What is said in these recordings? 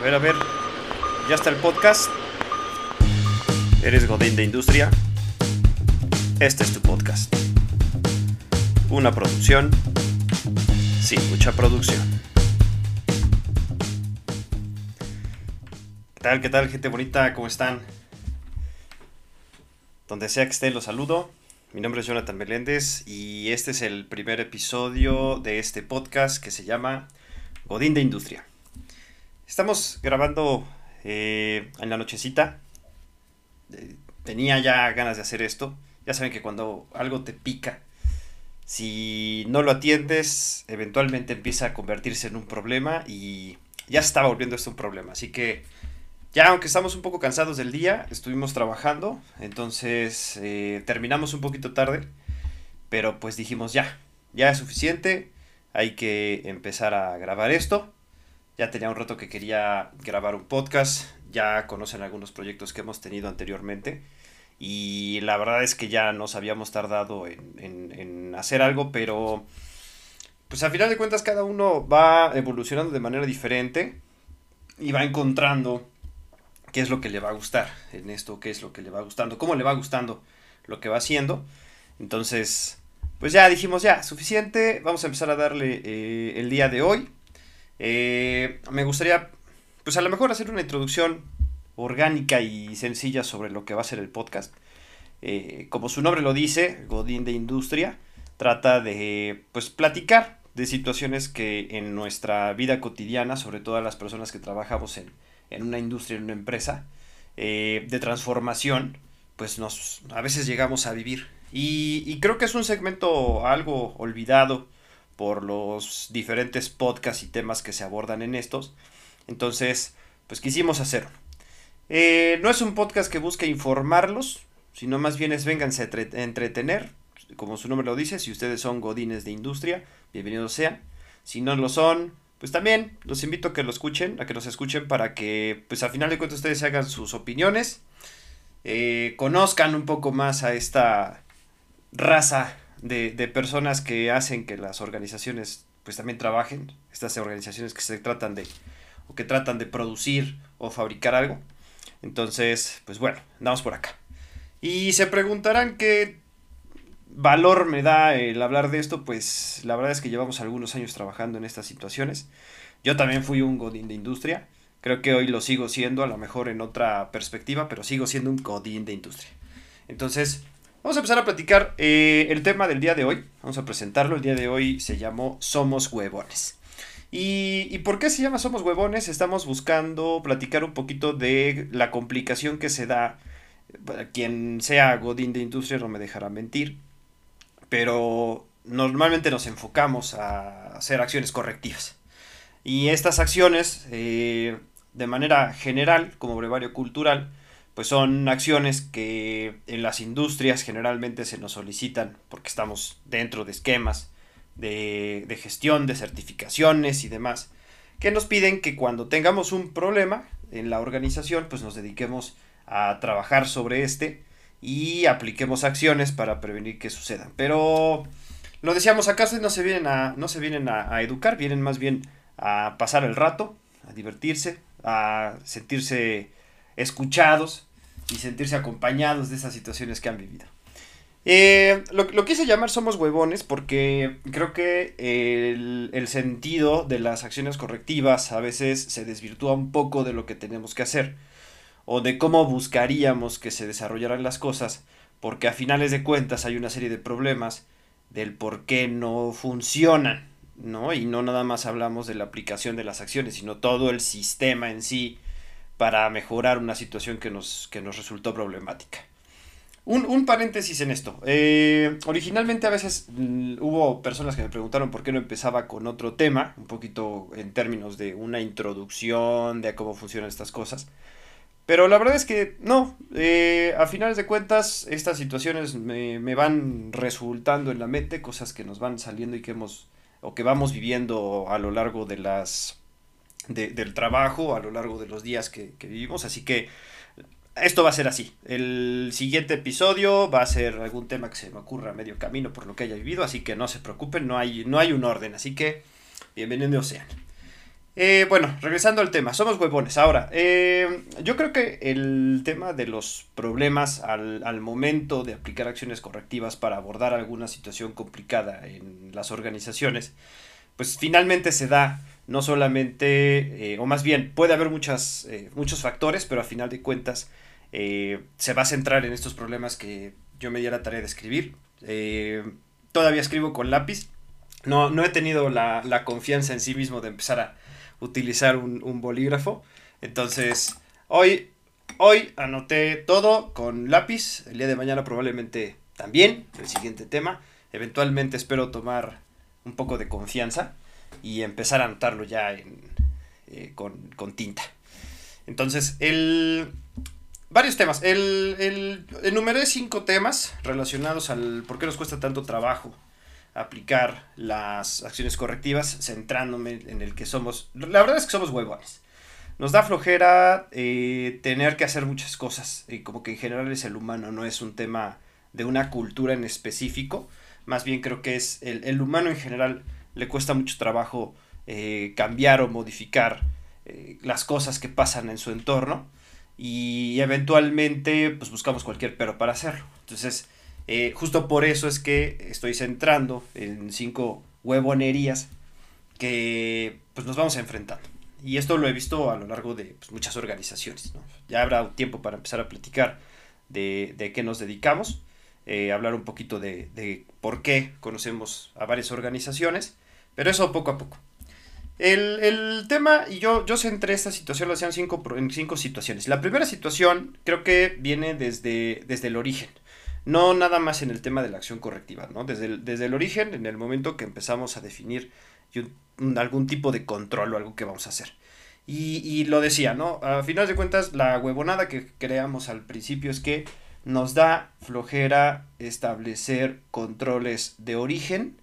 A ver, a ver. Ya está el podcast. Eres Godín de Industria. Este es tu podcast. Una producción sin mucha producción. ¿Qué tal, qué tal, gente bonita? ¿Cómo están? Donde sea que esté, los saludo. Mi nombre es Jonathan Meléndez y este es el primer episodio de este podcast que se llama Godín de Industria. Estamos grabando eh, en la nochecita. Eh, tenía ya ganas de hacer esto. Ya saben que cuando algo te pica, si no lo atiendes, eventualmente empieza a convertirse en un problema y ya está volviendo esto un problema. Así que ya aunque estamos un poco cansados del día, estuvimos trabajando, entonces eh, terminamos un poquito tarde, pero pues dijimos ya, ya es suficiente, hay que empezar a grabar esto. Ya tenía un rato que quería grabar un podcast, ya conocen algunos proyectos que hemos tenido anteriormente y la verdad es que ya nos habíamos tardado en, hacer algo, pero pues al final de cuentas cada uno va evolucionando de manera diferente y va encontrando qué es lo que le va a gustar en esto, qué es lo que le va gustando, cómo le va gustando lo que va haciendo. Entonces, pues ya dijimos, ya, suficiente, vamos a empezar a darle eh, el día de hoy. Eh, me gustaría, pues a lo mejor hacer una introducción orgánica y sencilla sobre lo que va a ser el podcast. Eh, como su nombre lo dice, Godín de Industria, trata de, pues, platicar de situaciones que en nuestra vida cotidiana, sobre todo las personas que trabajamos en, en una industria, en una empresa eh, de transformación, pues nos a veces llegamos a vivir. Y, creo que es un segmento algo olvidado por los diferentes podcasts y temas que se abordan en estos. Entonces, pues quisimos hacerlo. Eh, no es un podcast que busque informarlos, sino más bien es vénganse a entretener, como su nombre lo dice, si ustedes son godines de industria, bienvenidos sean. Si no lo son, pues también los invito a que lo escuchen, a que nos escuchen para que, pues al final de cuentas ustedes hagan sus opiniones, eh, conozcan un poco más a esta raza de, de, personas que hacen que las organizaciones, pues también trabajen, estas organizaciones que se tratan de, o que tratan de producir o fabricar algo. Entonces, pues bueno, andamos por acá. Y se preguntarán qué valor me da el hablar de esto, pues la verdad es que llevamos algunos años trabajando en estas situaciones. Yo también fui un godín de industria. Creo que hoy lo sigo siendo, a lo mejor en otra perspectiva, pero sigo siendo un godín de industria. Entonces, vamos a empezar a platicar eh, el tema del día de hoy. Vamos a presentarlo. El día de hoy se llamó Somos Huevones. ¿Y, ¿Y por qué se llama Somos Huevones? Estamos buscando platicar un poquito de la complicación que se da. Quien sea godín de industria no me dejará mentir pero normalmente nos enfocamos a hacer acciones correctivas. Y estas acciones, eh, de manera general, como brevario cultural, pues son acciones que en las industrias generalmente se nos solicitan porque estamos dentro de esquemas de, de gestión, de certificaciones y demás, que nos piden que cuando tengamos un problema en la organización, pues nos dediquemos a trabajar sobre este y apliquemos acciones para prevenir que sucedan. Pero lo decíamos acaso no se vienen a no se vienen a, educar, vienen más bien a pasar el rato, a divertirse, a sentirse escuchados y sentirse acompañados de esas situaciones que han vivido. Eh, lo, lo, quise llamar Somos Huevones porque creo que el, el, sentido de las acciones correctivas a veces se desvirtúa un poco de lo que tenemos que hacer o de cómo buscaríamos que se desarrollaran las cosas, porque a finales de cuentas hay una serie de problemas del por qué no funcionan, ¿no? Y no nada más hablamos de la aplicación de las acciones, sino todo el sistema en sí para mejorar una situación que nos, que nos resultó problemática. Un, paréntesis en esto. Eh, originalmente a veces mm, hubo personas que me preguntaron por qué no empezaba con otro tema, un poquito en términos de una introducción de cómo funcionan estas cosas. Pero la verdad es que no, eh, a finales de cuentas estas situaciones me, van resultando en la mente, cosas que nos van saliendo y que hemos o que vamos viviendo a lo largo de las del trabajo, a lo largo de los días que, vivimos, así que esto va a ser así. El siguiente episodio va a ser algún tema que se me ocurra a medio camino por lo que haya vivido, así que no se preocupen, no hay, no hay un orden, así que bienvenidos sean. Eh, bueno, regresando al tema, somos huevones. Ahora, eh, yo creo que el tema de los problemas al, al, momento de aplicar acciones correctivas para abordar alguna situación complicada en las organizaciones, pues finalmente se da no solamente, eh, o más bien, puede haber muchas, muchos factores, pero a final de cuentas se va a centrar en estos problemas que yo me di la tarea de escribir. todavía escribo con lápiz. No, no he tenido la, la confianza en sí mismo de empezar a utilizar un, bolígrafo. Entonces, hoy, hoy anoté todo con lápiz. El día de mañana probablemente también, el siguiente tema. Eventualmente espero tomar un poco de confianza y empezar a anotarlo ya eh, con, tinta. Entonces, el... Varios temas. El, el, enumeré cinco temas relacionados al por qué nos cuesta tanto trabajo aplicar las acciones correctivas centrándome en el que somos. La verdad es que somos huevones. Nos da flojera eh, tener que hacer muchas cosas. Y como que en general es el humano, no es un tema de una cultura en específico. Más bien creo que es el, humano en general le cuesta mucho trabajo eh, cambiar o modificar eh, las cosas que pasan en su entorno. Y eventualmente pues buscamos cualquier pero para hacerlo. Entonces eh, justo por eso es que estoy centrando en cinco huevonerías que pues, nos vamos enfrentando. Y esto lo he visto a lo largo de pues, muchas organizaciones. Ya habrá tiempo para empezar a platicar de, de qué nos dedicamos, eh, hablar un poquito de, de, por qué conocemos a varias organizaciones, pero eso poco a poco. El, el tema, y yo, yo centré esta situación, lo hacían cinco, en cinco situaciones. La primera situación creo que viene desde, desde el origen. No nada más en el tema de la acción correctiva, ¿no? Desde el, desde el origen, en el momento que empezamos a definir algún tipo de control o algo que vamos a hacer. Y, y, lo decía, ¿no? A final de cuentas, la huevonada que creamos al principio es que nos da flojera establecer controles de origen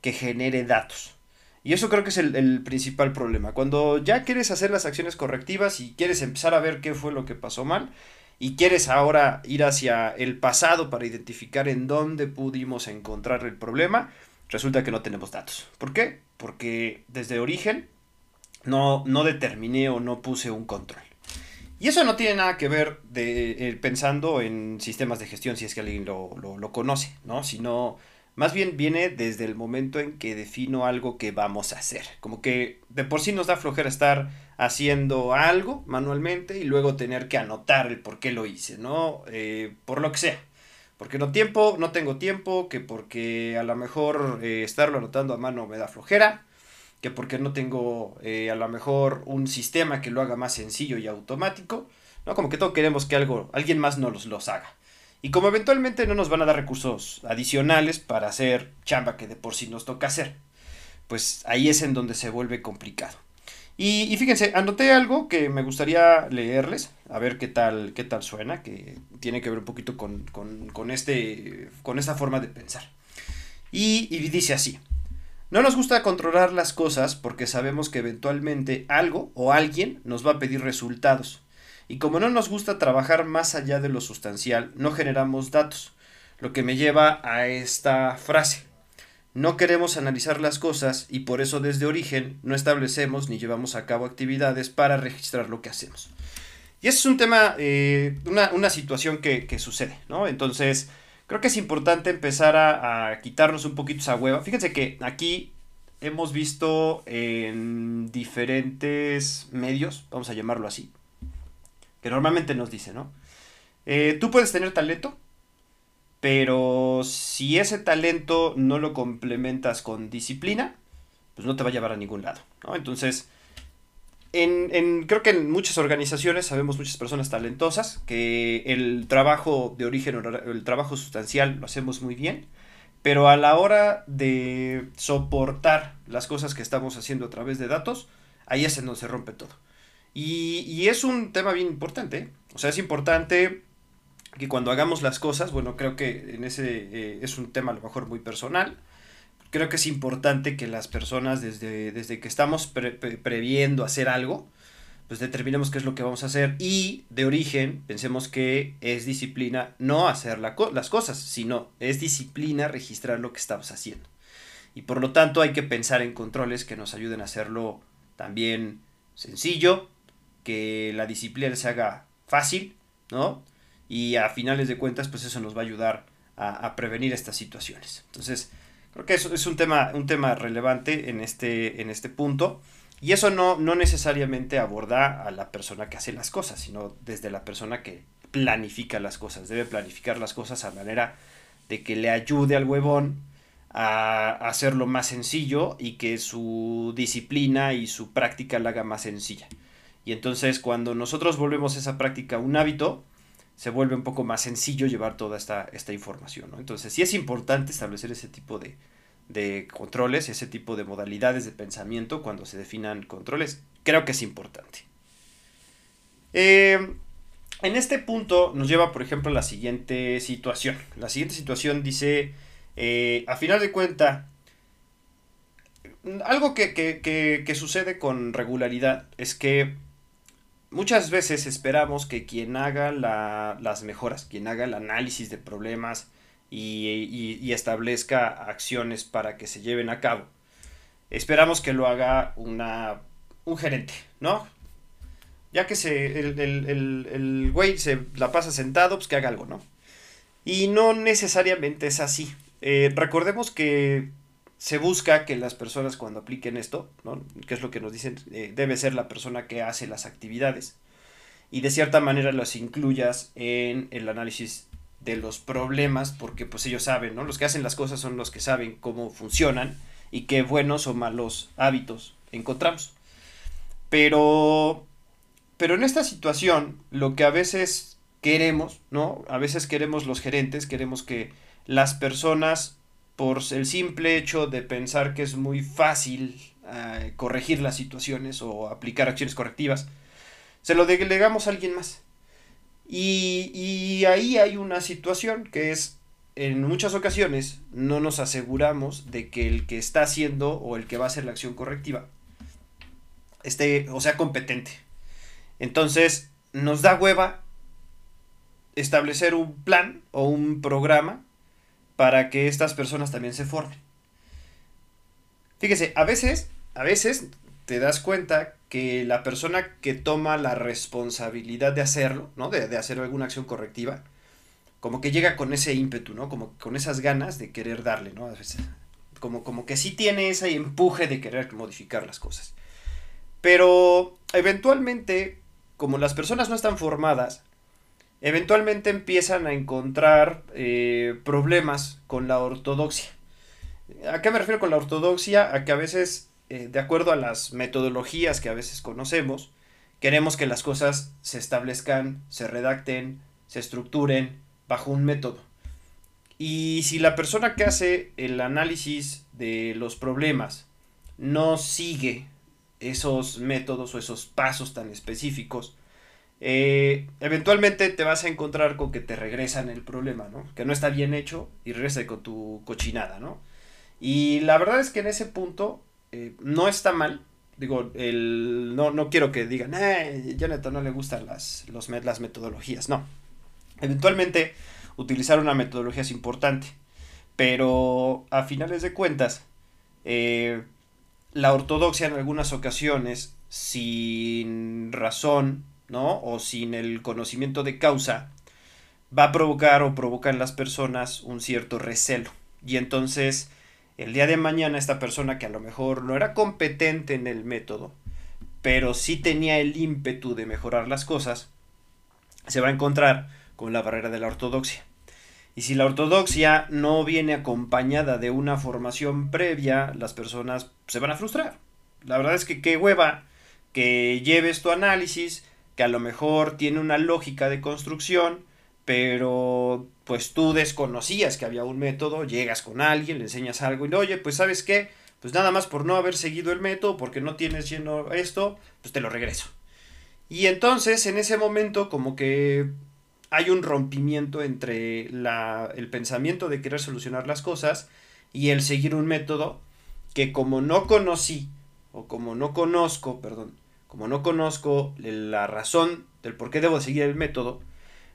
que genere datos. Y eso creo que es el, principal problema. Cuando ya quieres hacer las acciones correctivas y quieres empezar a ver qué fue lo que pasó mal, y quieres ahora ir hacia el pasado para identificar en dónde pudimos encontrar el problema, resulta que no tenemos datos. ¿Por qué? Porque desde origen no, no determiné o no puse un control. Y eso no tiene nada que ver de, eh, pensando en sistemas de gestión, si es que alguien lo, lo, conoce, ¿no? Sino más bien viene desde el momento en que defino algo que vamos a hacer. Como que de por sí nos da flojera estar haciendo algo manualmente y luego tener que anotar el por qué lo hice, ¿no? Eh, por lo que sea. Porque no tiempo, no tengo tiempo, que porque a lo mejor eh, estarlo anotando a mano me da flojera, que porque no tengo eh, a lo mejor un sistema que lo haga más sencillo y automático, ¿no? Como que todos queremos que algo, alguien más nos los haga. Y como eventualmente no nos van a dar recursos adicionales para hacer chamba que de por sí nos toca hacer, pues ahí es en donde se vuelve complicado. Y, fíjense, anoté algo que me gustaría leerles, a ver qué tal, qué tal suena, que tiene que ver un poquito con, con, este, con esta forma de pensar. Y, y dice así, no nos gusta controlar las cosas porque sabemos que eventualmente algo o alguien nos va a pedir resultados. Y como no nos gusta trabajar más allá de lo sustancial, no generamos datos, lo que me lleva a esta frase. No queremos analizar las cosas y por eso desde origen no establecemos ni llevamos a cabo actividades para registrar lo que hacemos. Y ese es un tema, eh, una, situación que, sucede, ¿no? Entonces, creo que es importante empezar a, a, quitarnos un poquito esa hueva. Fíjense que aquí hemos visto en diferentes medios, vamos a llamarlo así, que normalmente nos dice, ¿no? Eh, tú puedes tener talento, pero si ese talento no lo complementas con disciplina, pues no te va a llevar a ningún lado, ¿no? Entonces, en, creo que en muchas organizaciones sabemos muchas personas talentosas que el trabajo de origen, el trabajo sustancial lo hacemos muy bien, pero a la hora de soportar las cosas que estamos haciendo a través de datos, ahí es en donde se rompe todo. Y, es un tema bien importante. O sea, es importante que cuando hagamos las cosas, bueno, creo que en ese eh, es un tema a lo mejor muy personal. Creo que es importante que las personas desde, desde que estamos previendo hacer algo, pues determinemos qué es lo que vamos a hacer y de origen pensemos que es disciplina no hacer las cosas, sino es disciplina registrar lo que estamos haciendo. Y por lo tanto hay que pensar en controles que nos ayuden a hacerlo también sencillo, que la disciplina se haga fácil, ¿no? Y a finales de cuentas, pues eso nos va a ayudar a, prevenir estas situaciones. Entonces, creo que eso es un tema, un tema relevante en este, en este punto. Y eso no, no necesariamente aborda a la persona que hace las cosas, sino desde la persona que planifica las cosas. Debe planificar las cosas a manera de que le ayude al huevón a hacerlo más sencillo y que su disciplina y su práctica la haga más sencilla. Y entonces cuando nosotros volvemos esa práctica un hábito, se vuelve un poco más sencillo llevar toda esta, esta información. Entonces sí es importante establecer ese tipo de, de controles, ese tipo de modalidades de pensamiento cuando se definan controles. Creo que es importante. Eh, en este punto nos lleva, por ejemplo, a la siguiente situación. La siguiente situación dice, eh, a final de cuenta, algo que, que, sucede con regularidad es que muchas veces esperamos que quien haga las mejoras, quien haga el análisis de problemas y, y, establezca acciones para que se lleven a cabo, esperamos que lo haga una, un gerente, ¿no? Ya que se, el, el, el, güey se la pasa sentado, pues que haga algo, ¿no? Y no necesariamente es así. Eh, recordemos que se busca que las personas cuando apliquen esto, ¿no? que es lo que nos dicen, eh, debe ser la persona que hace las actividades. Y de cierta manera las incluyas en el análisis de los problemas, porque pues ellos saben, ¿no? Los que hacen las cosas son los que saben cómo funcionan y qué buenos o malos hábitos encontramos. Pero pero en esta situación, lo que a veces queremos, ¿no? A veces queremos los gerentes, queremos que las personas, por el simple hecho de pensar que es muy fácil eh, corregir las situaciones o aplicar acciones correctivas, se lo delegamos a alguien más. Y, y ahí hay una situación que es, en muchas ocasiones, no nos aseguramos de que el que está haciendo o el que va a hacer la acción correctiva esté o sea competente entonces, nos da hueva establecer un plan o un programa para que estas personas también se formen. Fíjese, a veces, a veces te das cuenta que la persona que toma la responsabilidad de hacerlo, ¿no? De, de, hacer alguna acción correctiva, como que llega con ese ímpetu, ¿no? Como con esas ganas de querer darle, ¿no? A veces, como, como que sí tiene ese empuje de querer modificar las cosas. Pero eventualmente como las personas no están formadas, eventualmente empiezan a encontrar eh, problemas con la ortodoxia. ¿A qué me refiero con la ortodoxia? A que a veces, eh, de acuerdo a las metodologías que a veces conocemos, queremos que las cosas se establezcan, se redacten, se estructuren bajo un método. Y si la persona que hace el análisis de los problemas no sigue esos métodos o esos pasos tan específicos, eh, eventualmente te vas a encontrar con que te regresan el problema, ¿no? Que no está bien hecho y regresa con tu cochinada, ¿no? Y la verdad es que en ese punto eh, no está mal. Digo, el, no, no quiero que digan, eh, Jonathan no le gustan las, los, las metodologías. No. Eventualmente, utilizar una metodología es importante. Pero a finales de cuentas, eh, la ortodoxia en algunas ocasiones, sin razón, O sin el conocimiento de causa, va a provocar o provoca en las personas un cierto recelo. Y entonces, el día de mañana, esta persona que a lo mejor no era competente en el método, pero sí tenía el ímpetu de mejorar las cosas, se va a encontrar con la barrera de la ortodoxia. Y si la ortodoxia no viene acompañada de una formación previa, las personas se van a frustrar. La verdad es que qué hueva que lleves tu análisis, que a lo mejor tiene una lógica de construcción, pero pues tú desconocías que había un método, llegas con alguien, le enseñas algo y oye, pues sabes qué, pues nada más por no haber seguido el método, porque no tienes lleno esto, pues te lo regreso. Y entonces en ese momento como que hay un rompimiento entre la, el pensamiento de querer solucionar las cosas y el seguir un método que como no conocí, o como no conozco, perdón, como no conozco la razón del por qué debo seguir el método,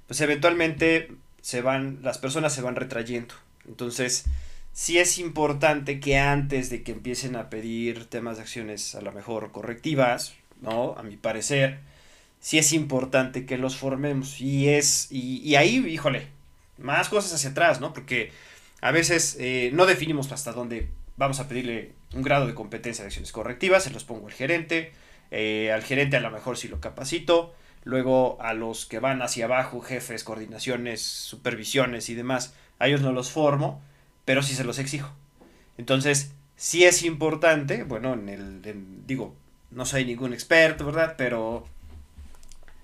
pues eventualmente se van, las personas se van retrayendo. Entonces, sí es importante que antes de que empiecen a pedir temas de acciones a lo mejor correctivas, ¿no? A mi parecer, sí es importante que los formemos. Y es, y, ahí, híjole, más cosas hacia atrás, ¿no? Porque a veces eh, no definimos hasta dónde vamos a pedirle un grado de competencia de acciones correctivas, se los pongo al gerente, eh, al gerente a lo mejor si lo capacito, luego a los que van hacia abajo, jefes, coordinaciones, supervisiones y demás, a ellos no los formo, pero sí se los exijo. Entonces, sí es importante, bueno, en el, digo, no soy ningún experto, ¿verdad? Pero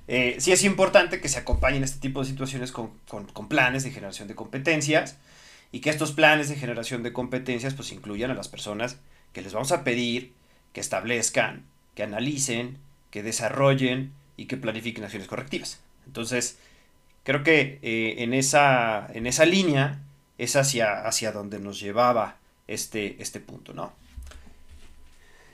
eh, sí es importante que se acompañen este tipo de situaciones con, con, planes de generación de competencias y que estos planes de generación de competencias pues incluyan a las personas que les vamos a pedir que establezcan, que analicen, que desarrollen y que planifiquen acciones correctivas. Entonces, creo que eh, en, esa, en esa línea es hacia, hacia donde nos llevaba este, este punto, ¿no?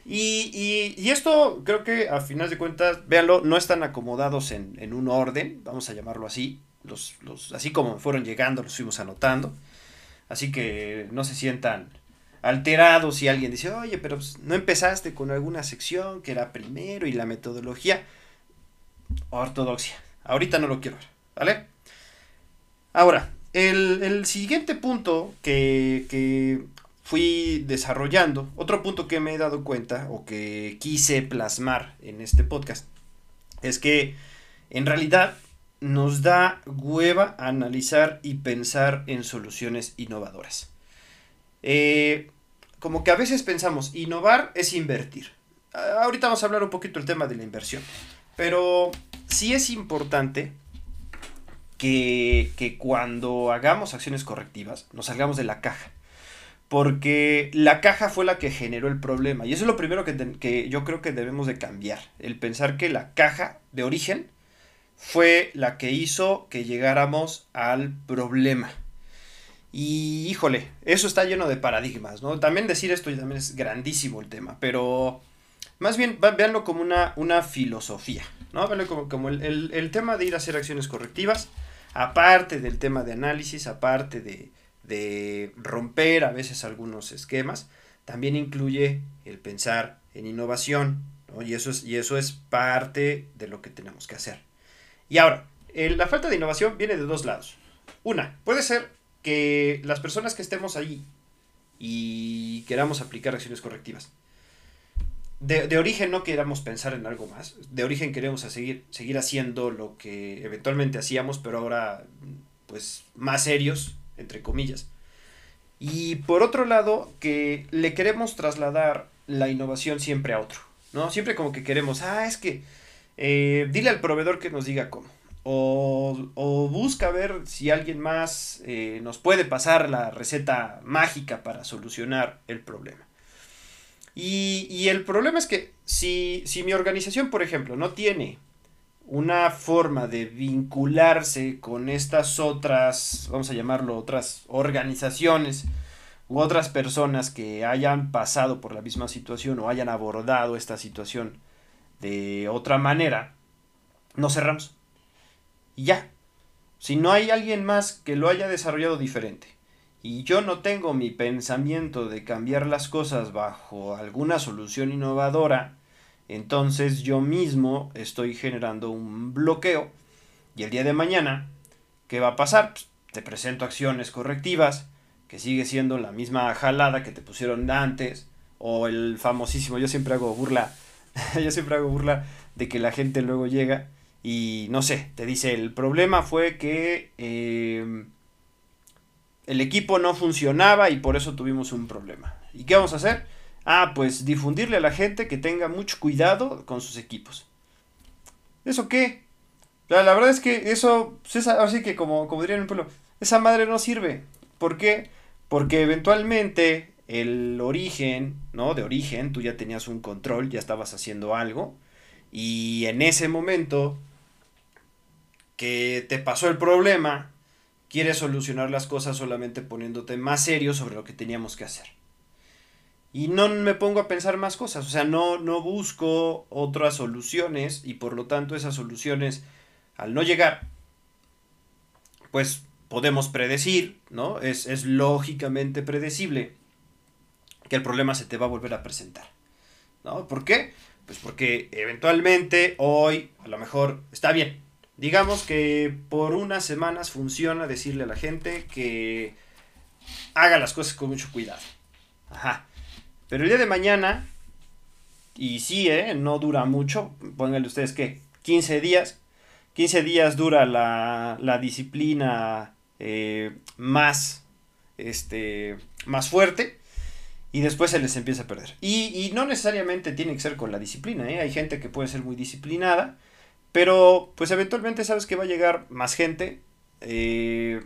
Y, y, esto creo que a final de cuentas, véanlo, no están acomodados en, en un orden, vamos a llamarlo así, los, los, así como fueron llegando, los fuimos anotando, así que no se sientan alterados si alguien dice, oye, pero pues, no empezaste con alguna sección que era primero y la metodología, ortodoxia, ahorita no lo quiero ver, ¿vale? Ahora, el, el siguiente punto que, que fui desarrollando, otro punto que me he dado cuenta o que quise plasmar en este podcast, es que en realidad nos da hueva analizar y pensar en soluciones innovadoras. Eh, como que a veces pensamos, innovar es invertir. Ahorita vamos a hablar un poquito del tema de la inversión, pero sí es importante que, que cuando hagamos acciones correctivas nos salgamos de la caja porque la caja fue la que generó el problema. Y eso es lo primero que, yo creo que debemos de cambiar. El pensar que la caja de origen fue la que hizo que llegáramos al problema. Y híjole, eso está lleno de paradigmas, ¿no? También decir esto también es grandísimo el tema, pero más bien véanlo como una, una filosofía, ¿no? Véanlo como, como el, el tema de ir a hacer acciones correctivas, aparte del tema de análisis, aparte de, de romper a veces algunos esquemas, también incluye el pensar en innovación, y, eso es, y eso es parte de lo que tenemos que hacer. Y ahora, la falta de innovación viene de dos lados. Una, puede ser que las personas que estemos ahí y queramos aplicar acciones correctivas, de, de, origen no queramos pensar en algo más, de origen queremos seguir, seguir haciendo lo que eventualmente hacíamos, pero ahora pues más serios entre comillas. Y por otro lado, que le queremos trasladar la innovación siempre a otro, ¿no? Siempre como que queremos, ah, es que eh, dile al proveedor que nos diga cómo. O, busca ver si alguien más eh, nos puede pasar la receta mágica para solucionar el problema. Y, y el problema es que si, si mi organización, por ejemplo, no tiene una forma de vincularse con estas otras, vamos a llamarlo, otras organizaciones u otras personas que hayan pasado por la misma situación o hayan abordado esta situación de otra manera, nos cerramos. Ya. Si no hay alguien más que lo haya desarrollado diferente y yo no tengo mi pensamiento de cambiar las cosas bajo alguna solución innovadora, entonces yo mismo estoy generando un bloqueo y el día de mañana, ¿qué va a pasar? Pues, te presento acciones correctivas, que sigue siendo la misma jalada que te pusieron antes, o el famosísimo, yo siempre hago burla, yo siempre hago burla de que la gente luego llega y no sé, te dice, el problema fue que eh, el equipo no funcionaba y por eso tuvimos un problema. ¿Y qué vamos a hacer? Ah, pues difundirle a la gente que tenga mucho cuidado con sus equipos. ¿Eso qué? La, verdad es que eso, pues así que como, como en el pueblo, esa madre no sirve. ¿Por qué? Porque eventualmente el origen, ¿no? De origen, tú ya tenías un control, ya estabas haciendo algo. Y en ese momento que te pasó el problema, quieres solucionar las cosas solamente poniéndote más serio sobre lo que teníamos que hacer y no me pongo a pensar más cosas, o sea, no, no busco otras soluciones y por lo tanto esas soluciones, al no llegar, pues podemos predecir, ¿no? Es, es lógicamente predecible que el problema se te va a volver a presentar. ¿No? ¿Por qué? Pues porque eventualmente hoy a lo mejor está bien. Digamos que por unas semanas funciona decirle a la gente que haga las cosas con mucho cuidado. Ajá. Pero el día de mañana, y sí, ¿eh? no dura mucho, pónganle ustedes que 15 días, 15 días dura la, la disciplina eh, más, este, más fuerte y después se les empieza a perder. Y, no necesariamente tiene que ser con la disciplina, ¿eh? hay gente que puede ser muy disciplinada, pero pues eventualmente sabes que va a llegar más gente. Eh,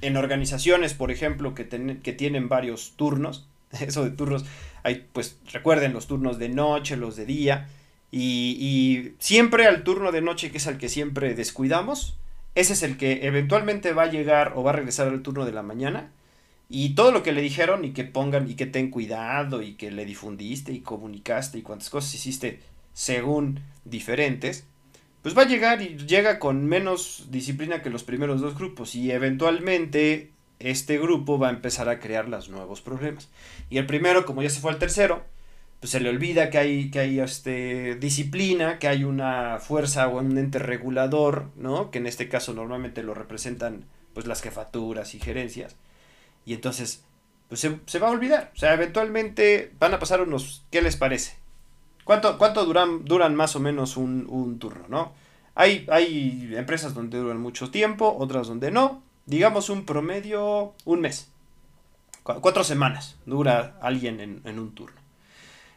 en organizaciones, por ejemplo, que, que tienen varios turnos, eso de turnos, hay, pues recuerden los turnos de noche, los de día, y, y, siempre al turno de noche, que es al que siempre descuidamos, ese es el que eventualmente va a llegar o va a regresar al turno de la mañana, y todo lo que le dijeron y que pongan y que ten cuidado y que le difundiste y comunicaste y cuántas cosas hiciste según diferentes, pues va a llegar y llega con menos disciplina que los primeros dos grupos y eventualmente este grupo va a empezar a crear los nuevos problemas. Y el primero, como ya se fue al tercero, pues se le olvida que hay, que hay este, disciplina, que hay una fuerza o un ente regulador, ¿no? Que en este caso normalmente lo representan pues las jefaturas y gerencias y entonces, pues se, va a olvidar. O sea, eventualmente van a pasar unos, ¿qué les parece? ¿Cuánto, cuánto duran, duran más o menos un, turno, no? Hay, hay empresas donde duran mucho tiempo, otras donde no. Digamos un promedio, un mes. cuatro semanas dura alguien en, un turno.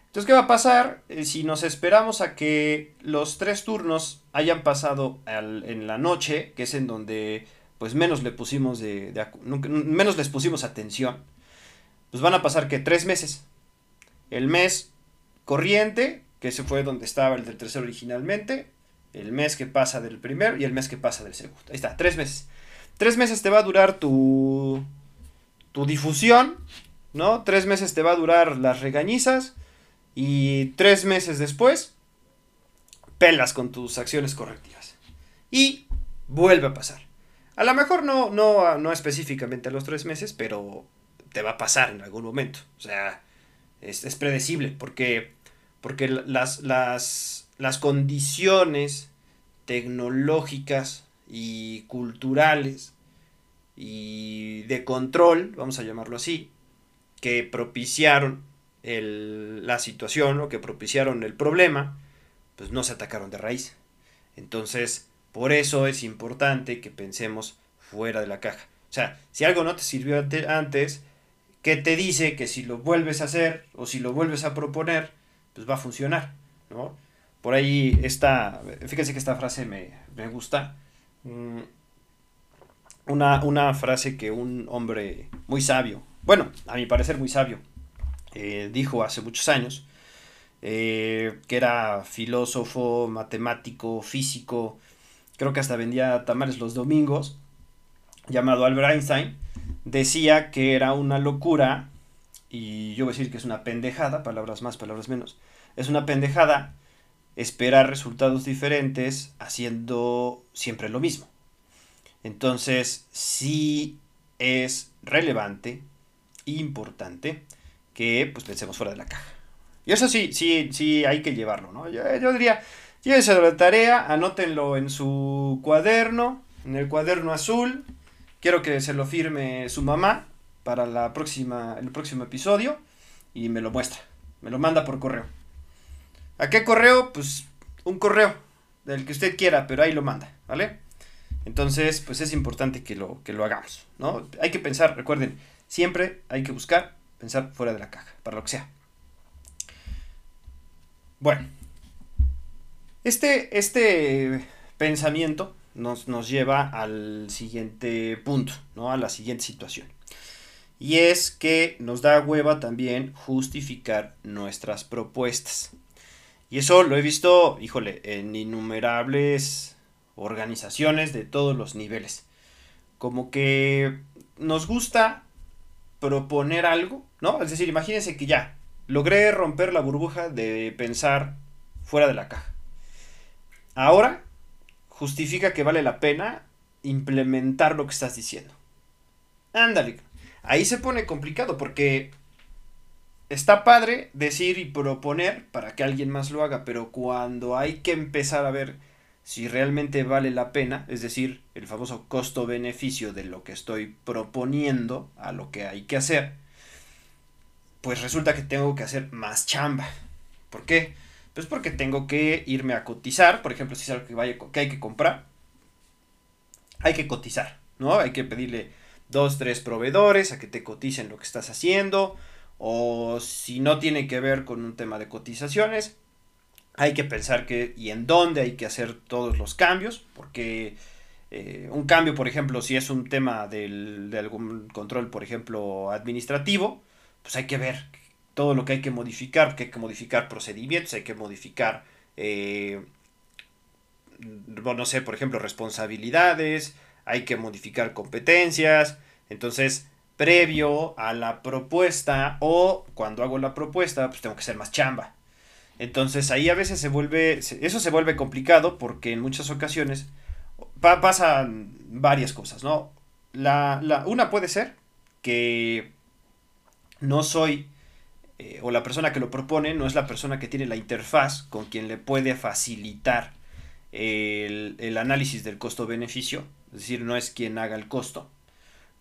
Entonces, ¿qué va a pasar eh, si nos esperamos a que los tres turnos hayan pasado en la noche, que es en donde pues menos le pusimos de, menos les pusimos atención. Pues van a pasar que tres meses. El mes corriente, que ese fue donde estaba el del tercero originalmente, el mes que pasa del primero y el mes que pasa del segundo. Ahí está, tres meses. Tres meses te va a durar tu, tu difusión, ¿no? Tres meses te va a durar las regañizas y tres meses después pelas con tus acciones correctivas. Y vuelve a pasar. A lo mejor no, no, no específicamente a los tres meses, pero te va a pasar en algún momento. O sea, es, predecible porque, porque las, las, las condiciones tecnológicas y culturales y de control, vamos a llamarlo así, que propiciaron el, la situación o que propiciaron el problema, pues no se atacaron de raíz. Entonces, por eso es importante que pensemos fuera de la caja. O sea, si algo no te sirvió antes, ¿qué te dice que si lo vuelves a hacer o si lo vuelves a proponer, pues va a funcionar? ¿no? Por ahí está, fíjense que esta frase me, gusta. Mm, una, una, frase que un hombre muy sabio, bueno, a mi parecer muy sabio, eh, dijo hace muchos años, eh, que era filósofo, matemático, físico, creo que hasta vendía tamales los domingos, llamado Albert Einstein, decía que era una locura, y yo voy a decir que es una pendejada, palabras más, palabras menos, es una pendejada esperar resultados diferentes haciendo siempre lo mismo. Entonces, sí es relevante, importante, que pues pensemos fuera de la caja. Y eso sí, sí, sí hay que llevarlo, ¿no? Yo, yo diría, Llévense la tarea, anótenlo en su cuaderno, en el cuaderno azul. Quiero que se lo firme su mamá para la próxima, el próximo episodio y me lo muestra. Me lo manda por correo. ¿A qué correo? Pues un correo del que usted quiera, pero ahí lo manda, ¿vale? Entonces, pues es importante que lo, que lo hagamos, ¿no? Hay que pensar, recuerden, siempre hay que buscar pensar fuera de la caja, para lo que sea. Bueno, este, este pensamiento nos, nos, lleva al siguiente punto, ¿no? A la siguiente situación. Y es que nos da hueva también justificar nuestras propuestas. Y eso lo he visto, híjole, en innumerables organizaciones de todos los niveles. Como que nos gusta proponer algo, ¿no? Es decir, imagínense que ya logré romper la burbuja de pensar fuera de la caja ahora justifica que vale la pena implementar lo que estás diciendo. Ándale. Ahí se pone complicado porque está padre decir y proponer para que alguien más lo haga, pero cuando hay que empezar a ver si realmente vale la pena, es decir, el famoso costo-beneficio de lo que estoy proponiendo a lo que hay que hacer, pues resulta que tengo que hacer más chamba. ¿Por qué? Pues porque tengo que irme a cotizar, por ejemplo, si es algo que, vaya, que hay que comprar, hay que cotizar, ¿no? Hay que pedirle dos, tres proveedores a que te coticen lo que estás haciendo, o si no tiene que ver con un tema de cotizaciones, hay que pensar que y en dónde hay que hacer todos los cambios, porque eh, un cambio, por ejemplo, si es un tema del, de algún control, por ejemplo, administrativo, pues hay que ver todo lo que hay que modificar, porque hay que modificar procedimientos, hay que modificar, eh, no sé, por ejemplo, responsabilidades, hay que modificar competencias, entonces previo a la propuesta o cuando hago la propuesta, pues tengo que ser más chamba. Entonces ahí a veces se vuelve, eso se vuelve complicado porque en muchas ocasiones pasan varias cosas, ¿no? La, la, una puede ser que no soy, eh, o la persona que lo propone no es la persona que tiene la interfaz con quien le puede facilitar el, el análisis del costo-beneficio, es decir, no es quien haga el costo.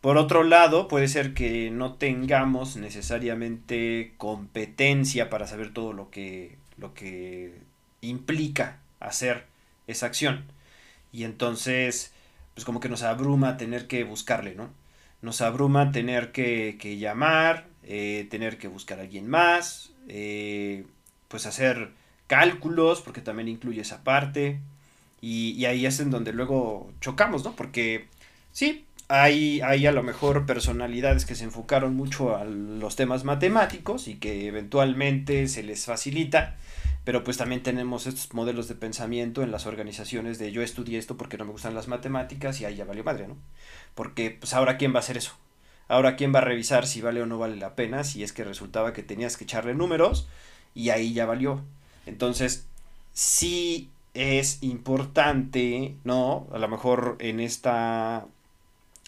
Por otro lado, puede ser que no tengamos necesariamente competencia para saber todo lo que, lo que implica hacer esa acción. Y entonces, pues como que nos abruma tener que buscarle, ¿no? Nos abruma tener que, que llamar, eh, tener que buscar a alguien más, eh, pues hacer cálculos, porque también incluye esa parte. Y, ahí es en donde luego chocamos, ¿no? Porque sí, hay, hay a lo mejor personalidades que se enfocaron mucho a los temas matemáticos y que eventualmente se les facilita, pero pues también tenemos estos modelos de pensamiento en las organizaciones de yo estudié esto porque no me gustan las matemáticas y ahí ya valió madre, ¿no? Porque pues ahora quién va a hacer eso. Ahora quién va a revisar si vale o no vale la pena, si es que resultaba que tenías que echarle números y ahí ya valió. Entonces, sí es importante, ¿no? A lo mejor en esta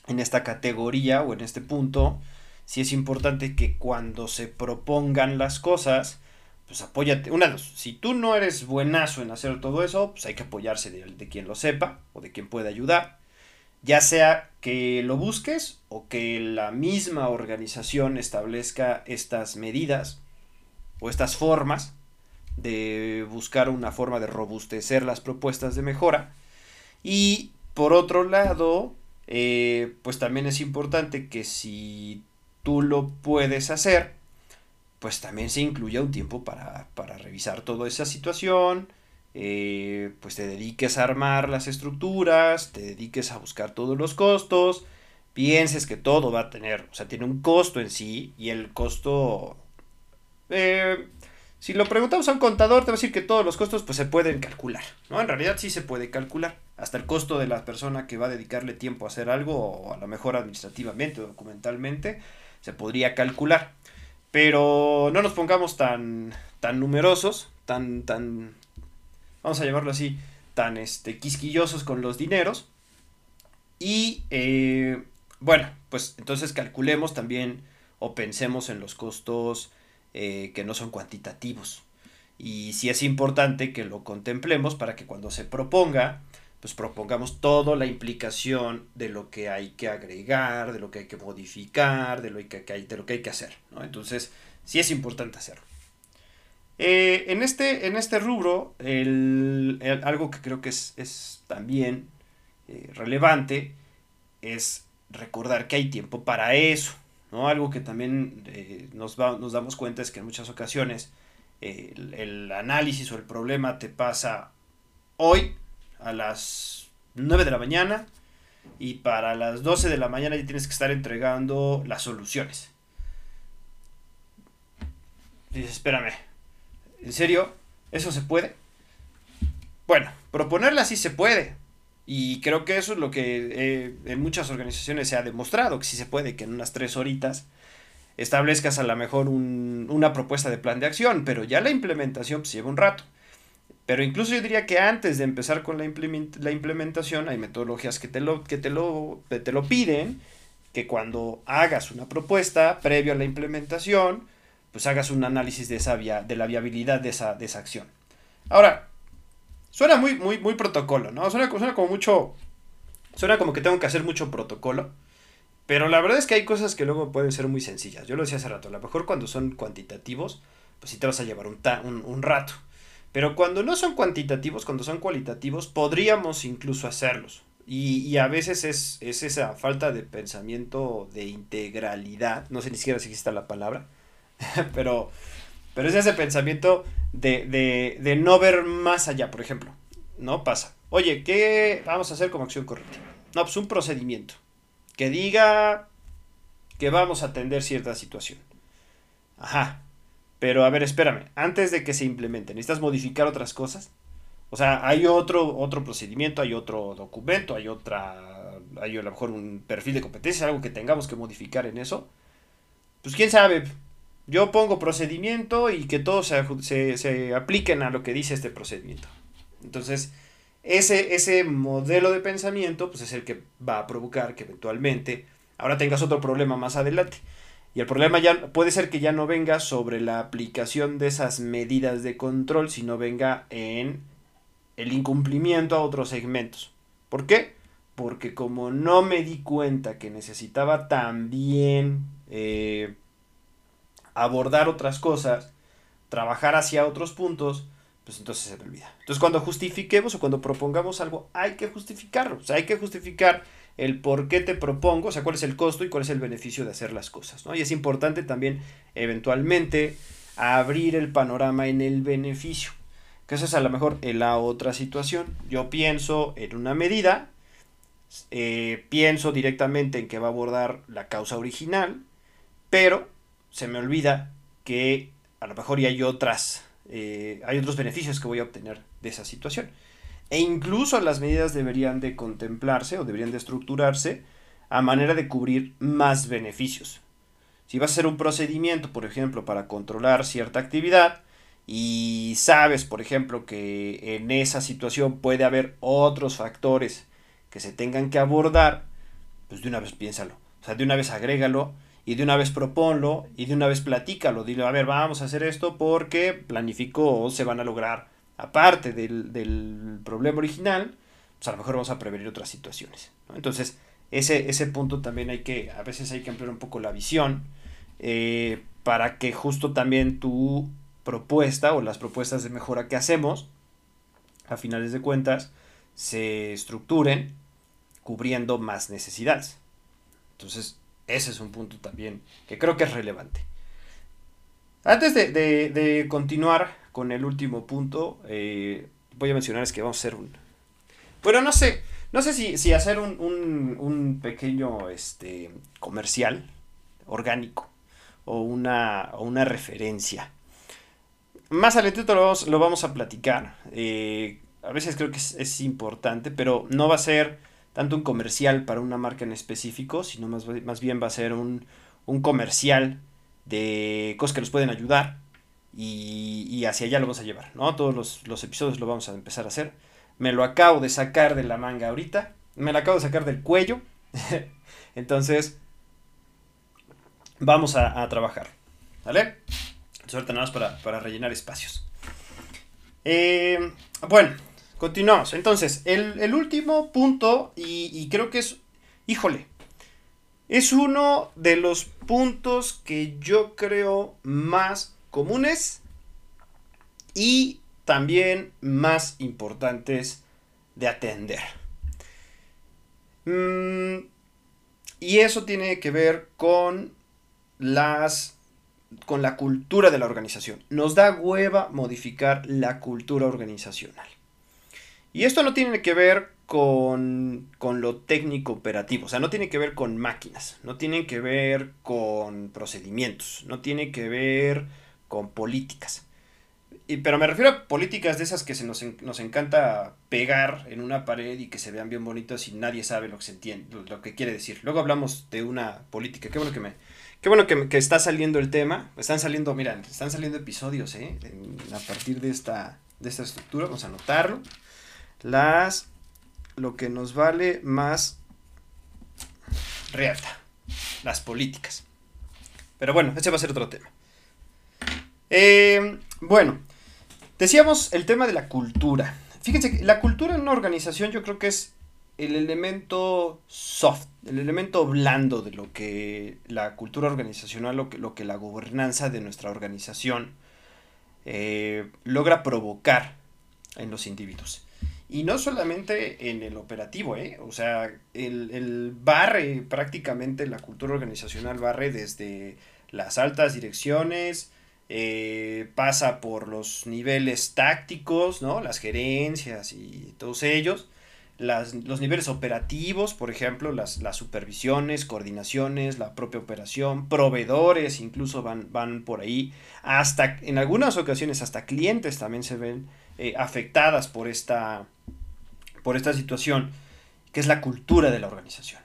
en esta categoría o en este punto, sí es importante que cuando se propongan las cosas, pues apóyate. Una dos, si tú no eres buenazo en hacer todo eso, pues hay que apoyarse de, de quien lo sepa o de quien pueda ayudar. Ya sea que lo busques o que la misma organización establezca estas medidas o estas formas de buscar una forma de robustecer las propuestas de mejora. Y por otro lado, eh, pues también es importante que si tú lo puedes hacer, pues también se incluya un tiempo para, revisar toda esa situación, eh, pues te dediques a armar las estructuras, te dediques a buscar todos los costos, pienses que todo va a tener, o sea, tiene un costo en sí y el costo... Eh, si lo preguntamos a un contador, te va a decir que todos los costos pues, se pueden calcular, ¿no? En realidad sí se puede calcular. Hasta el costo de la persona que va a dedicarle tiempo a hacer algo, o a lo mejor administrativamente o documentalmente, se podría calcular. Pero no nos pongamos tan, tan numerosos, tan, tan, vamos a llamarlo así, tan este, quisquillosos con los dineros. Y eh, bueno, pues entonces calculemos también o pensemos en los costos eh, que no son cuantitativos. Y sí es importante que lo contemplemos para que cuando se proponga, pues propongamos toda la implicación de lo que hay que agregar, de lo que hay que modificar, de lo que hay, de lo que, hay que hacer. Entonces, sí es importante hacerlo. Eh, en, este, en este rubro, algo que creo que es, también eh, relevante es recordar que hay tiempo para eso. ¿No? Algo que también eh, nos, nos damos cuenta es que en muchas ocasiones eh, el, análisis o el problema te pasa hoy a las 9 de la mañana y para las 12 de la mañana ya tienes que estar entregando las soluciones. dices, espérame, ¿en serio? ¿Eso se puede? Bueno, proponerla sí se puede, y creo que eso es lo que eh, en muchas organizaciones se ha demostrado, que sí se puede, que en unas tres horitas establezcas a lo mejor una propuesta de plan de acción, pero ya la implementación pues, lleva un rato. Pero incluso yo diría que antes de empezar con la, la implementación hay metodologías que te lo, que te lo, te lo piden, que cuando hagas una propuesta previo a la implementación, pues hagas un análisis de, esa via, de la viabilidad de esa, de esa acción. Ahora, suena muy, muy, muy protocolo, ¿no? Suena, suena como mucho, suena como que tengo que hacer mucho protocolo. Pero la verdad es que hay cosas que luego pueden ser muy sencillas. Yo lo decía hace rato, a lo mejor cuando son cuantitativos, pues sí te vas a llevar un, un, un rato. Pero cuando no son cuantitativos, cuando son cualitativos, podríamos incluso hacerlos. Y, a veces es, esa falta de pensamiento de integralidad, no sé ni siquiera si existe la palabra, pero, pero es ese pensamiento de, de, no ver más allá, por ejemplo, ¿no? Pasa, oye, ¿qué vamos a hacer como acción correctiva? No, pues un procedimiento que diga que vamos a atender cierta situación. Ajá, pero a ver, espérame, antes de que se implemente, ¿necesitas modificar otras cosas? O sea, hay otro, otro procedimiento, hay otro documento, hay otra, hay a lo mejor un perfil de competencia, algo que tengamos que modificar en eso. Pues quién sabe, yo pongo procedimiento y que todos se, se, apliquen a lo que dice este procedimiento. Entonces, ese, ese modelo de pensamiento, pues es el que va a provocar que eventualmente ahora tengas otro problema más adelante. Y el problema ya puede ser que ya no venga sobre la aplicación de esas medidas de control, sino venga en el incumplimiento a otros segmentos. ¿Por qué? Porque como no me di cuenta que necesitaba también eh, abordar otras cosas, trabajar hacia otros puntos, pues entonces se me olvida. Entonces cuando justifiquemos o cuando propongamos algo, hay que justificarlo. O sea, hay que justificar el por qué te propongo, o sea, cuál es el costo y cuál es el beneficio de hacer las cosas, ¿no? Y es importante también, eventualmente, abrir el panorama en el beneficio, que esa es a lo mejor en la otra situación. Yo pienso en una medida, eh, pienso directamente en que va a abordar la causa original, pero se me olvida que a lo mejor ya hay otras, eh, hay otros beneficios que voy a obtener de esa situación. E incluso las medidas deberían de contemplarse o deberían de estructurarse a manera de cubrir más beneficios. Si vas a hacer un procedimiento, por ejemplo, para controlar cierta actividad y sabes, por ejemplo, que en esa situación puede haber otros factores que se tengan que abordar, pues de una vez piénsalo. O sea, de una vez agrégalo y de una vez proponlo y de una vez platícalo. Dile, a ver, vamos a hacer esto porque planifico o se van a lograr aparte del, problema original, pues a lo mejor vamos a prevenir otras situaciones. Entonces, ese, ese punto también hay que, a veces hay que ampliar un poco la visión eh, para que justo también tu propuesta o las propuestas de mejora que hacemos, a finales de cuentas, se estructuren cubriendo más necesidades. Entonces, ese es un punto también que creo que es relevante. Antes de, continuar con el último punto, eh, voy a mencionar es que vamos a hacer un... Bueno, no sé, no sé si, si hacer un, un, pequeño este, comercial orgánico o una, o una referencia. Más adelante lo vamos, lo vamos a platicar. Eh, a veces creo que es, importante, pero no va a ser tanto un comercial para una marca en específico, sino más, más bien va a ser un, un comercial de cosas que nos pueden ayudar y, hacia allá lo vamos a llevar, ¿no? Todos los, episodios lo vamos a empezar a hacer. Me lo acabo de sacar de la manga ahorita, me lo acabo de sacar del cuello, entonces vamos a, trabajar, ¿vale? Suerte nada más para, rellenar espacios. Eh, bueno, continuamos. Entonces, el, último punto, y, creo que es, híjole, es uno de los puntos que yo creo más comunes y también más importantes de atender. Mm, y eso tiene que ver con las con la cultura de la organización. Nos da hueva modificar la cultura organizacional. Y esto no tiene que ver con, con, lo técnico operativo, o sea, no tiene que ver con máquinas, no tiene que ver con procedimientos, no tiene que ver con políticas. Y, pero me refiero a políticas de esas que se nos, nos, encanta pegar en una pared y que se vean bien bonitas y nadie sabe lo que lo, que quiere decir. Luego hablamos de una política. Qué bueno que me, qué bueno que, está saliendo el tema. Están saliendo, miren, están saliendo episodios, ¿eh? a partir de esta, de esta estructura, vamos a anotarlo. Las, lo que nos vale más reata, las políticas. Pero bueno, ese va a ser otro tema. Eh, bueno, decíamos el tema de la cultura. Fíjense que la cultura en una organización yo creo que es el elemento soft, el elemento blando de lo que la cultura organizacional, lo que, lo que la gobernanza de nuestra organización eh, logra provocar en los individuos. Y no solamente en el operativo, ¿eh? o sea, el, el barre prácticamente la cultura organizacional barre desde las altas direcciones, eh, pasa por los niveles tácticos, ¿no? Las gerencias y todos ellos, los niveles operativos, por ejemplo, las, las, supervisiones, coordinaciones, la propia operación, proveedores incluso van, van por ahí, hasta en algunas ocasiones hasta clientes también se ven eh, afectadas por esta, por esta situación, que es la cultura de la organización.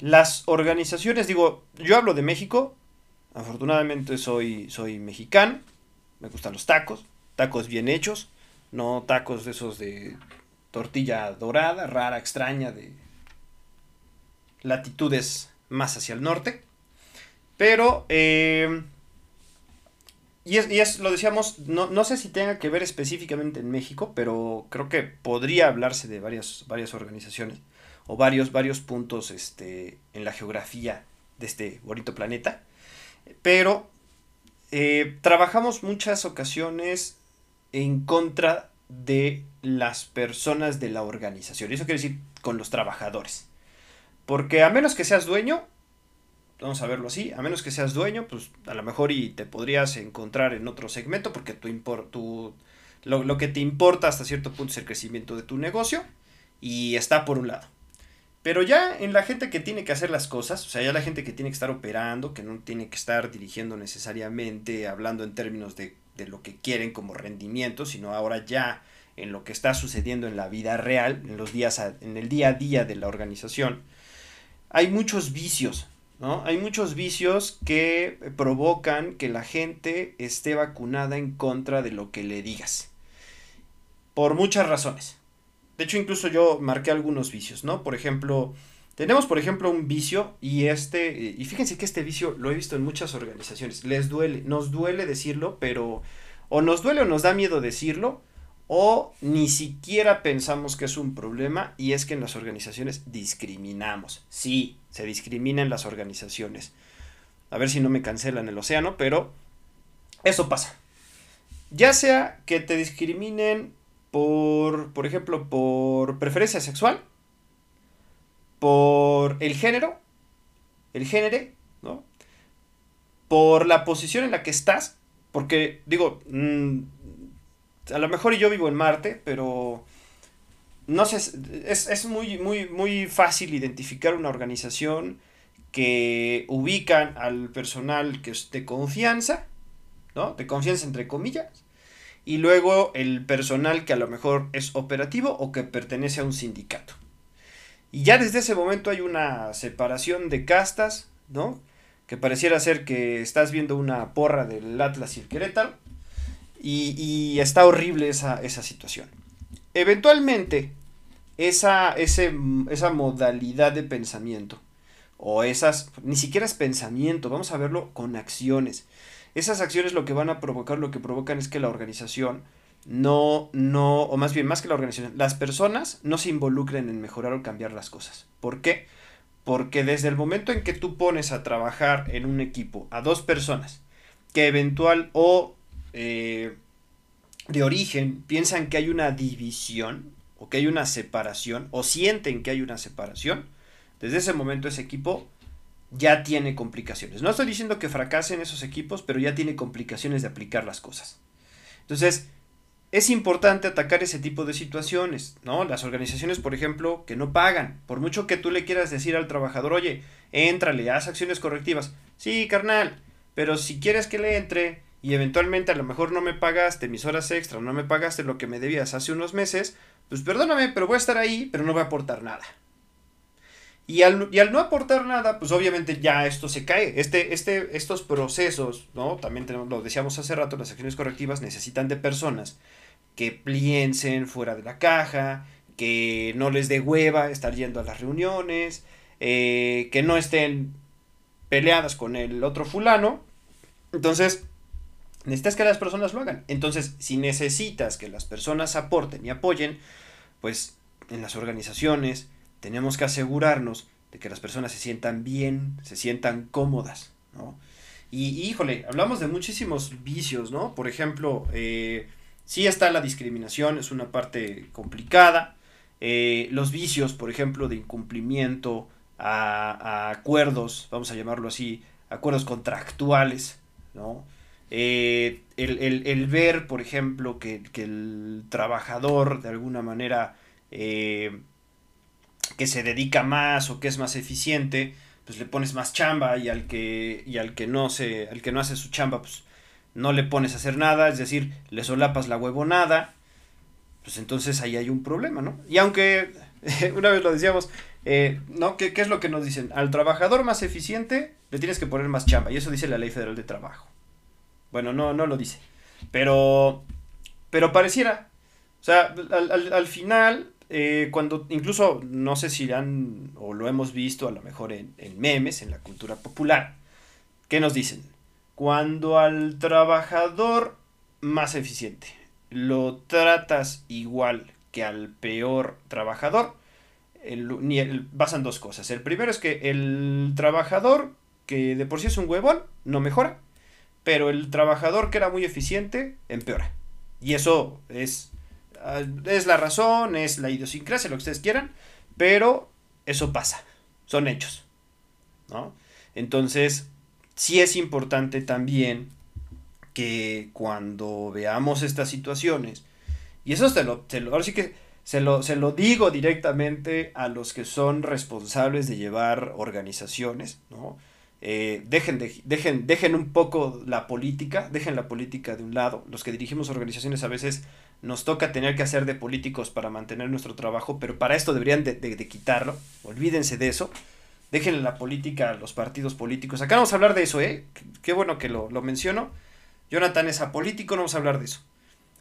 Las organizaciones, digo, yo hablo de México, afortunadamente soy, soy mexicano, me gustan los tacos, tacos bien hechos, no tacos de esos de tortilla dorada, rara, extraña, de latitudes más hacia el norte. Pero, eh, y, es, lo decíamos, no, sé si tenga que ver específicamente en México, pero creo que podría hablarse de varias, varias organizaciones o varios, varios puntos este, en la geografía de este bonito planeta. Pero eh, trabajamos muchas ocasiones en contra de las personas de la organización. Eso quiere decir con los trabajadores. Porque a menos que seas dueño, vamos a verlo así, a menos que seas dueño, pues a lo mejor y te podrías encontrar en otro segmento porque tu, tu lo, lo, que te importa hasta cierto punto es el crecimiento de tu negocio y está por un lado. Pero ya en la gente que tiene que hacer las cosas, o sea, ya la gente que tiene que estar operando, que no tiene que estar dirigiendo necesariamente, hablando en términos de de lo que quieren como rendimiento, sino ahora ya en lo que está sucediendo en la vida real, en los días en el día a día de la organización, hay muchos vicios, ¿no? Hay muchos vicios que provocan que la gente esté vacunada en contra de lo que le digas. Por muchas razones. De hecho, incluso yo marqué algunos vicios, ¿no? Por ejemplo, tenemos, por ejemplo, un vicio y este, y fíjense que este vicio lo he visto en muchas organizaciones. Les duele, nos duele decirlo, pero o nos duele o nos da miedo decirlo, o ni siquiera pensamos que es un problema y es que en las organizaciones discriminamos. Sí, se discriminan las organizaciones. A ver si no me cancelan el océano, pero eso pasa. Ya sea que te discriminen por, por ejemplo, por preferencia sexual, por el género, el género, ¿no? Por la posición en la que estás, porque digo, mm, a lo mejor yo vivo en Marte, pero no sé, es, es, muy, muy, muy fácil identificar una organización que ubican al personal que es de confianza, ¿no? De confianza entre comillas, y luego el personal que a lo mejor es operativo o que pertenece a un sindicato. Y ya desde ese momento hay una separación de castas, ¿no? Que pareciera ser que estás viendo una porra del Atlas y el Querétaro. Y, está horrible esa, esa, situación. Eventualmente, esa, ese, esa modalidad de pensamiento, o esas, ni siquiera es pensamiento, vamos a verlo con acciones. Esas acciones lo que van a provocar, lo que provocan es que la organización no, no, o más bien, más que la organización, las personas no se involucren en mejorar o cambiar las cosas. ¿Por qué? Porque desde el momento en que tú pones a trabajar en un equipo a dos personas que eventual o eh, de origen piensan que hay una división o que hay una separación o sienten que hay una separación, desde ese momento ese equipo ya tiene complicaciones. No estoy diciendo que fracasen esos equipos, pero ya tiene complicaciones de aplicar las cosas. Entonces, es importante atacar ese tipo de situaciones, ¿no? Las organizaciones, por ejemplo, que no pagan, por mucho que tú le quieras decir al trabajador, oye, éntrale, haz acciones correctivas. Sí, carnal, pero si quieres que le entre y eventualmente a lo mejor no me pagaste mis horas extra, no me pagaste lo que me debías hace unos meses, pues perdóname, pero voy a estar ahí, pero no voy a aportar nada. Y al, y al, no aportar nada, pues obviamente ya esto se cae. Este, este, estos procesos, ¿no? También tenemos, lo decíamos hace rato, las acciones correctivas necesitan de personas que piensen fuera de la caja, que no les dé hueva estar yendo a las reuniones, eh, que no estén peleadas con el otro fulano. Entonces, necesitas que las personas lo hagan. Entonces, si necesitas que las personas aporten y apoyen, pues en las organizaciones tenemos que asegurarnos de que las personas se sientan bien, se sientan cómodas, ¿no? Y híjole, hablamos de muchísimos vicios, ¿no? Por ejemplo, eh, sí está la discriminación, es una parte complicada. Eh, los vicios, por ejemplo, de incumplimiento a, acuerdos, vamos a llamarlo así, acuerdos contractuales, ¿no? Eh, el, ver, por ejemplo, que, el trabajador de alguna manera que se dedica más o que es más eficiente, pues le pones más chamba y al que, y al que no se, al que no hace su chamba, pues no le pones a hacer nada, es decir, le solapas la huevonada, pues entonces ahí hay un problema, ¿no? Y aunque, una vez lo decíamos, eh, ¿no? ¿Qué, ¿Qué es lo que nos dicen? Al trabajador más eficiente le tienes que poner más chamba, y eso dice la Ley Federal de Trabajo. Bueno, no, no lo dice, pero, pero pareciera, o sea, al, al final eh, cuando incluso no sé si han o lo hemos visto a lo mejor en, memes, en la cultura popular, ¿qué nos dicen? Cuando al trabajador más eficiente lo tratas igual que al peor trabajador, el, basan dos cosas. El primero es que el trabajador, que de por sí es un huevón, no mejora, pero el trabajador que era muy eficiente, empeora. Y eso es Ah, es la razón, es la idiosincrasia, lo que ustedes quieran, pero eso pasa, son hechos, ¿no? Entonces, sí es importante también que cuando veamos estas situaciones, y eso te lo, ahora sí que se lo, se lo digo directamente a los que son responsables de llevar organizaciones, ¿no? Eh, dejen, dejen, dejen un poco la política, dejen la política de un lado. Los que dirigimos organizaciones a veces nos toca tener que hacer de políticos para mantener nuestro trabajo, pero para esto deberían de, quitarlo. Olvídense de eso. Dejen la política a los partidos políticos. Acá vamos a hablar de eso, ¿eh? Qué bueno que lo, menciono. Jonathan es apolítico, no vamos a hablar de eso.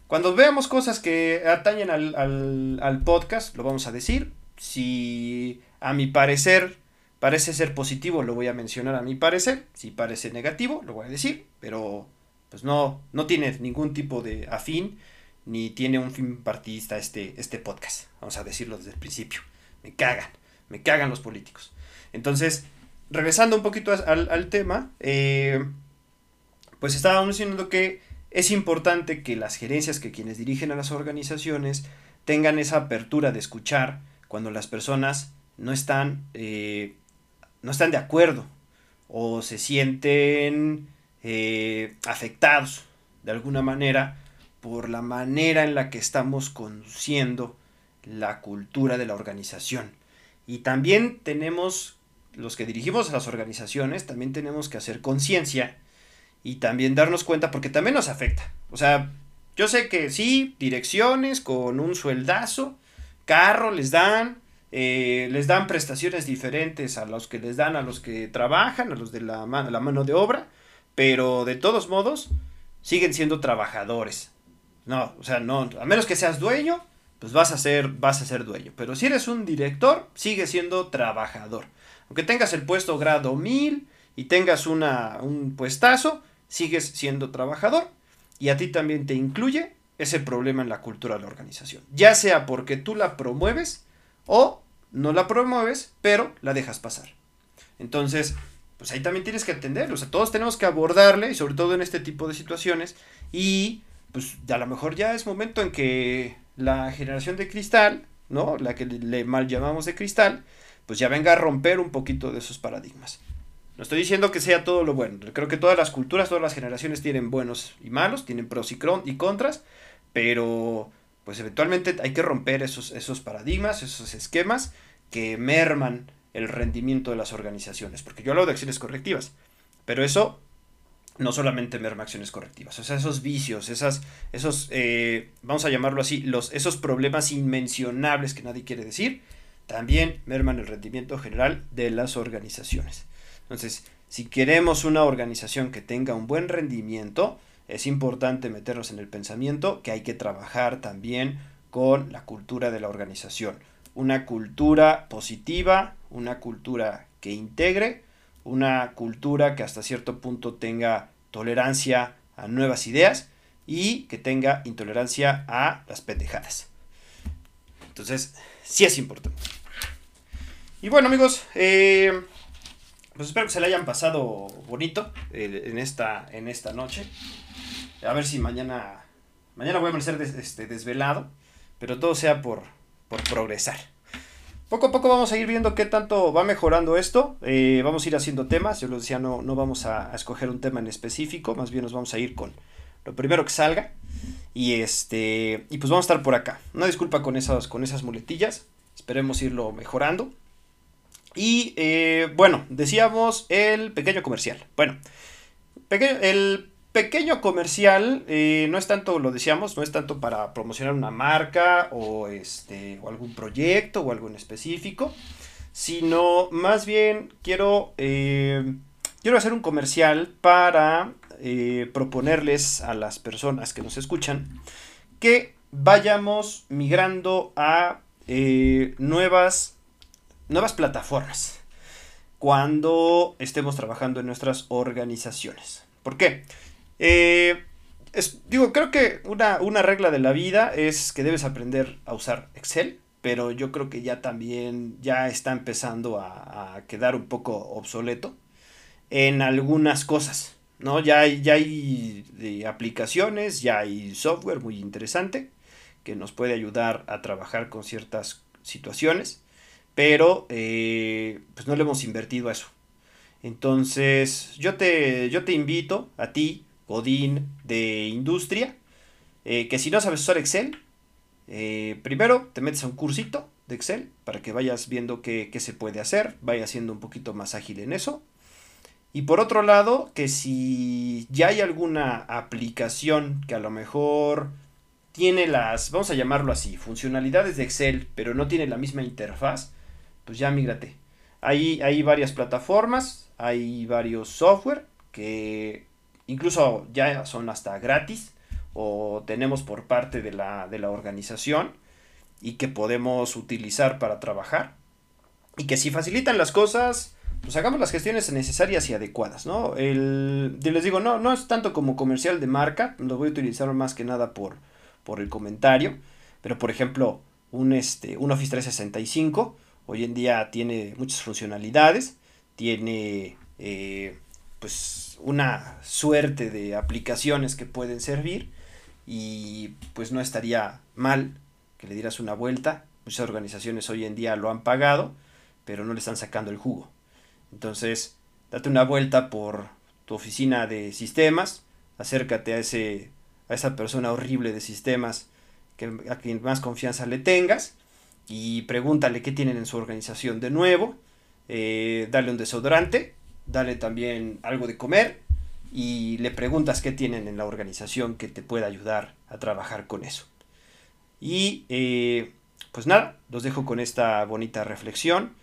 Cuando veamos cosas que atañen al, al, al podcast, lo vamos a decir. Si a mi parecer Parece ser positivo, lo voy a mencionar a mi parecer. Si parece negativo, lo voy a decir. Pero pues no, no tiene ningún tipo de afín ni tiene un fin partidista este, este podcast. Vamos a decirlo desde el principio. Me cagan, me cagan los políticos. Entonces, regresando un poquito al, tema, eh, pues estábamos diciendo que es importante que las gerencias, que quienes dirigen a las organizaciones, tengan esa apertura de escuchar cuando las personas no están eh, no están de acuerdo o se sienten eh, afectados de alguna manera por la manera en la que estamos conduciendo la cultura de la organización. Y también tenemos, los que dirigimos a las organizaciones, también tenemos que hacer conciencia y también darnos cuenta porque también nos afecta. O sea, yo sé que sí, direcciones con un sueldazo, carro les dan, eh, les dan prestaciones diferentes a los que les dan a los que trabajan, a los de la, mano de obra, pero de todos modos siguen siendo trabajadores. No, o sea, no, a menos que seas dueño, pues vas a ser, vas a ser dueño. Pero si eres un director, sigue siendo trabajador. Aunque tengas el puesto grado 1000 y tengas una, un puestazo, sigues siendo trabajador. Y a ti también te incluye ese problema en la cultura de la organización. Ya sea porque tú la promueves o no la promueves, pero la dejas pasar. Entonces, pues ahí también tienes que atenderlo. O sea, todos tenemos que abordarle, y sobre todo en este tipo de situaciones. Y pues a lo mejor ya es momento en que la generación de cristal, ¿no? La que le mal llamamos de cristal, pues ya venga a romper un poquito de esos paradigmas. No estoy diciendo que sea todo lo bueno. Creo que todas las culturas, todas las generaciones tienen buenos y malos, tienen pros y contras, pero pues eventualmente hay que romper esos, esos paradigmas, esos esquemas que merman el rendimiento de las organizaciones. Porque yo hablo de acciones correctivas, pero eso no solamente merma acciones correctivas, o sea, esos vicios, esas, esos, eh, vamos a llamarlo así, los, esos problemas inmencionables que nadie quiere decir, también merman el rendimiento general de las organizaciones. Entonces, si queremos una organización que tenga un buen rendimiento, es importante meternos en el pensamiento que hay que trabajar también con la cultura de la organización. Una cultura positiva, una cultura que integre, una cultura que hasta cierto punto tenga tolerancia a nuevas ideas y que tenga intolerancia a las pendejadas. Entonces, sí es importante. Y bueno amigos, eh, pues espero que se le hayan pasado bonito eh, en, esta, en esta noche. A ver si mañana, mañana voy a amanecer este, desvelado, pero todo sea por, por progresar. Poco a poco vamos a ir viendo qué tanto va mejorando esto. Eh, vamos a ir haciendo temas. Yo les decía, no, no vamos a, escoger un tema en específico. Más bien nos vamos a ir con lo primero que salga. Y este. Y pues vamos a estar por acá. Una disculpa con esas, con esas muletillas. Esperemos irlo mejorando. Y eh, bueno, decíamos el pequeño comercial. Bueno, el pequeño comercial eh, no es tanto, lo decíamos, no es tanto para promocionar una marca o, este, o algún proyecto o algo en específico, sino más bien quiero, eh, quiero hacer un comercial para proponerles a las personas que nos escuchan que vayamos migrando a nuevas nuevas plataformas cuando estemos trabajando en nuestras organizaciones. ¿Por qué? Eh, digo, creo que una, regla de la vida es que debes aprender a usar Excel, pero yo creo que ya también ya está empezando a, quedar un poco obsoleto en algunas cosas. ¿no? Ya hay, ya hay eh, aplicaciones, ya hay software muy interesante que nos puede ayudar a trabajar con ciertas situaciones pero eh, pues no le hemos invertido a eso. Entonces, yo te, yo te invito a ti, Godín de Industria, eh, que si no sabes usar Excel, eh, primero te metes a un cursito de Excel para que vayas viendo qué, qué se puede hacer, vayas siendo un poquito más ágil en eso. Y por otro lado, que si ya hay alguna aplicación que a lo mejor tiene las, vamos a llamarlo así, funcionalidades de Excel, pero no tiene la misma interfaz, pues ya migrate. Hay varias plataformas, hay varios software que incluso ya son hasta gratis o tenemos por parte de la, de la organización y que podemos utilizar para trabajar y que si facilitan las cosas, pues hagamos las gestiones necesarias y adecuadas, ¿no? El, les digo, no, no es tanto como comercial de marca, lo voy a utilizar más que nada por, por el comentario, pero por ejemplo, un, este, un Office 365, Hoy en día tiene muchas funcionalidades, tiene eh, pues una suerte de aplicaciones que pueden servir y pues no estaría mal que le dieras una vuelta. Muchas organizaciones hoy en día lo han pagado, pero no le están sacando el jugo. Entonces, date una vuelta por tu oficina de sistemas, acércate a, ese, a esa persona horrible de sistemas que, a quien más confianza le tengas y pregúntale qué tienen en su organización de nuevo, eh, dale un desodorante, dale también algo de comer y le preguntas qué tienen en la organización que te pueda ayudar a trabajar con eso. Y eh, pues nada, los dejo con esta bonita reflexión.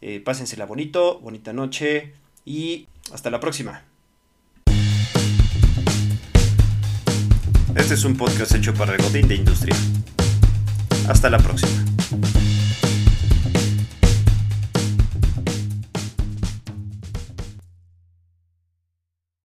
Eh, pásensela bonito, bonita noche y hasta la próxima. Este es un podcast hecho para el Godín de Industria. Hasta la próxima.